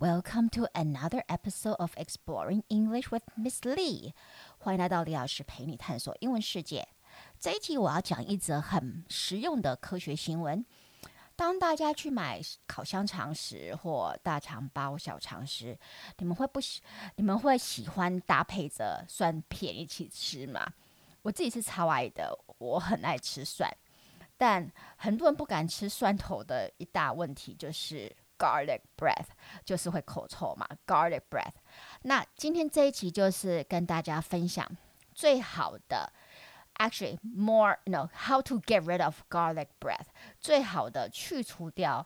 Welcome to another episode of Exploring English with Miss Lee。欢迎来到李老师陪你探索英文世界。这一集我要讲一则很实用的科学新闻。当大家去买烤香肠时或大肠包小肠时，你们会不喜？你们会喜欢搭配着蒜片一起吃吗？我自己是超爱的，我很爱吃蒜，但很多人不敢吃蒜头的一大问题就是。Garlic breath 就是会口臭嘛，Garlic breath。那今天这一集就是跟大家分享最好的，actually more，you know，how to get rid of garlic breath，最好的去除掉，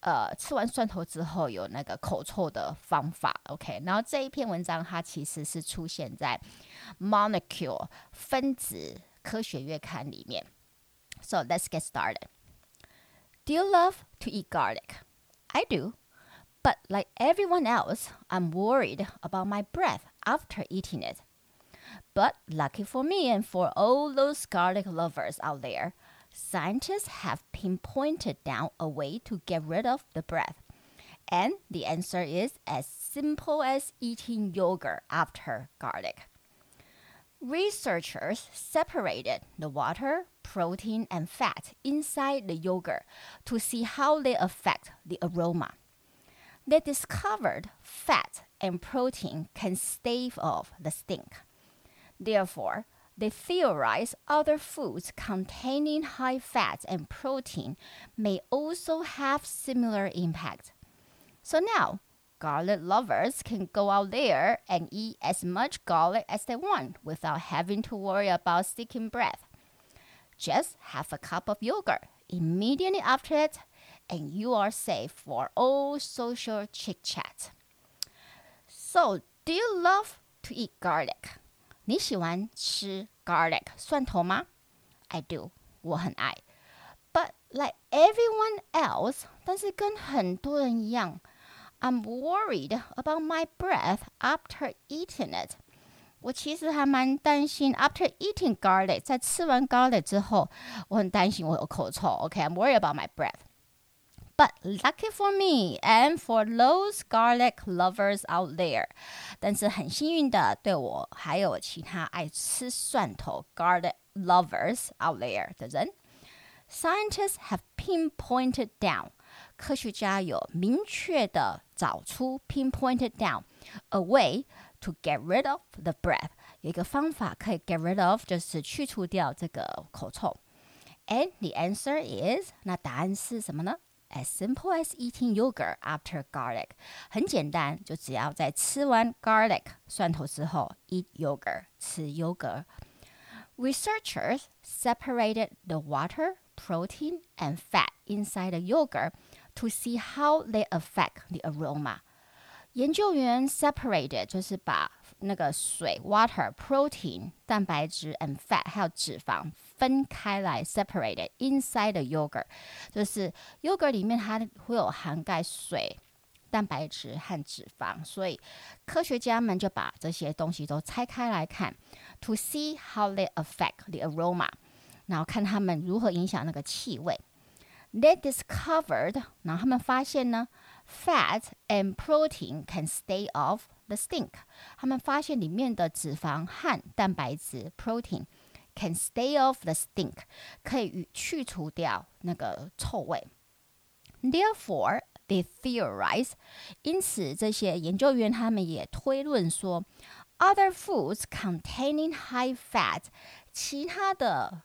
呃，吃完蒜头之后有那个口臭的方法。OK，然后这一篇文章它其实是出现在《Molecule》分子科学月刊里面。So let's get started. Do you love to eat garlic? I do. But like everyone else, I'm worried about my breath after eating it. But lucky for me and for all those garlic lovers out there, scientists have pinpointed down a way to get rid of the breath. And the answer is as simple as eating yogurt after garlic. Researchers separated the water, protein, and fat inside the yogurt to see how they affect the aroma. They discovered fat and protein can stave off the stink. Therefore, they theorize other foods containing high fat and protein may also have similar impact. So now, garlic lovers can go out there and eat as much garlic as they want without having to worry about sticking breath. Just have a cup of yogurt immediately after it, and you are safe for all social chit chat. So, do you love to eat garlic? 你喜欢吃 garlic 蒜头吗？I do，我很爱。But like everyone else，但是跟很多人一样。 I'm worried about my breath after eating it. 我其实还蛮担心，after eating garlic，在吃完 garlic 之后，我很担心我有口臭。OK，I'm、okay, worried about my breath. But lucky for me and for those garlic lovers out there，但是很幸运的，对我还有其他爱吃蒜头 garlic lovers out there 的人，scientists have pinpointed down 科学家有明确的找出 pinpointed down a way to get rid of the breath，有一个方法可以 get rid of，就是去除掉这个口臭。And the answer is，那答案是什么呢？As simple as eating yogurt after garlic，很简单，就只要在吃完 garlic 蒜头之后，eat yogurt 吃 yogurt。Researchers separated the water, protein, and fat inside the yogurt to see how they affect the aroma。研究员 separated 就是把那个水 water protein 蛋白质 and fat 还有脂肪分开来 separated inside the yogurt，就是 yogurt 里面它会有涵盖水、蛋白质和脂肪，所以科学家们就把这些东西都拆开来看，to see how they affect the aroma，然后看它们如何影响那个气味。they discovered，然后他们发现呢，fat and protein can stay off the stink。他们发现里面的脂肪和蛋白质 protein can stay off the stink，可以去除掉那个臭味。Therefore, they theorize，因此这些研究员他们也推论说，other foods containing high fat，其他的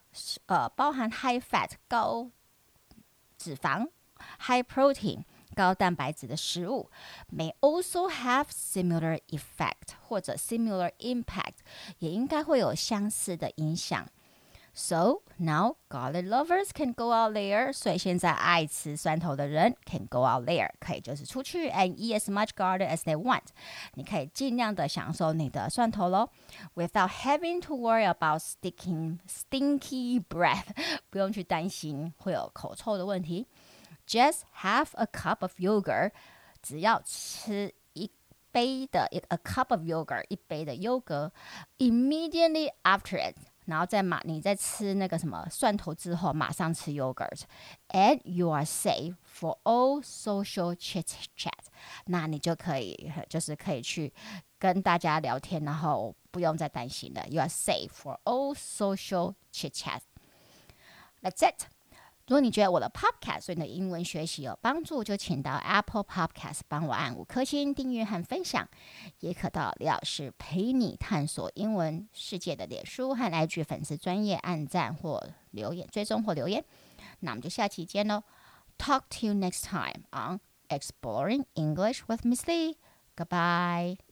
呃包含 high fat 高 脂肪 （high protein） 高蛋白质的食物 may also have similar effect 或者 similar impact，也应该会有相似的影响。So now garlic lovers can go out there。所以现在爱吃蒜头的人 can go out there，可以就是出去 and eat as much garlic as they want。你可以尽量的享受你的蒜头喽，without having to worry about sticking stinky breath。不用去担心会有口臭的问题。Just have a cup of yogurt，只要吃一杯的 a cup of yogurt，一杯的优格，immediately after it。 然后再马你在吃那个什么蒜头之后，马上吃 yogurt，and you are safe for all social chit chat。那你就可以就是可以去跟大家聊天，然后不用再担心了。You are safe for all social chit chat。That's it。如果你觉得我的 Podcast 对你的英文学习有帮助，就请到 Apple Podcast 帮我按五颗星订阅和分享，也可到李老师陪你探索英文世界的脸书和 IG 粉丝专业按赞或留言追踪或留言。那我们就下期见喽！Talk to you next time on Exploring English with Miss Lee. Goodbye.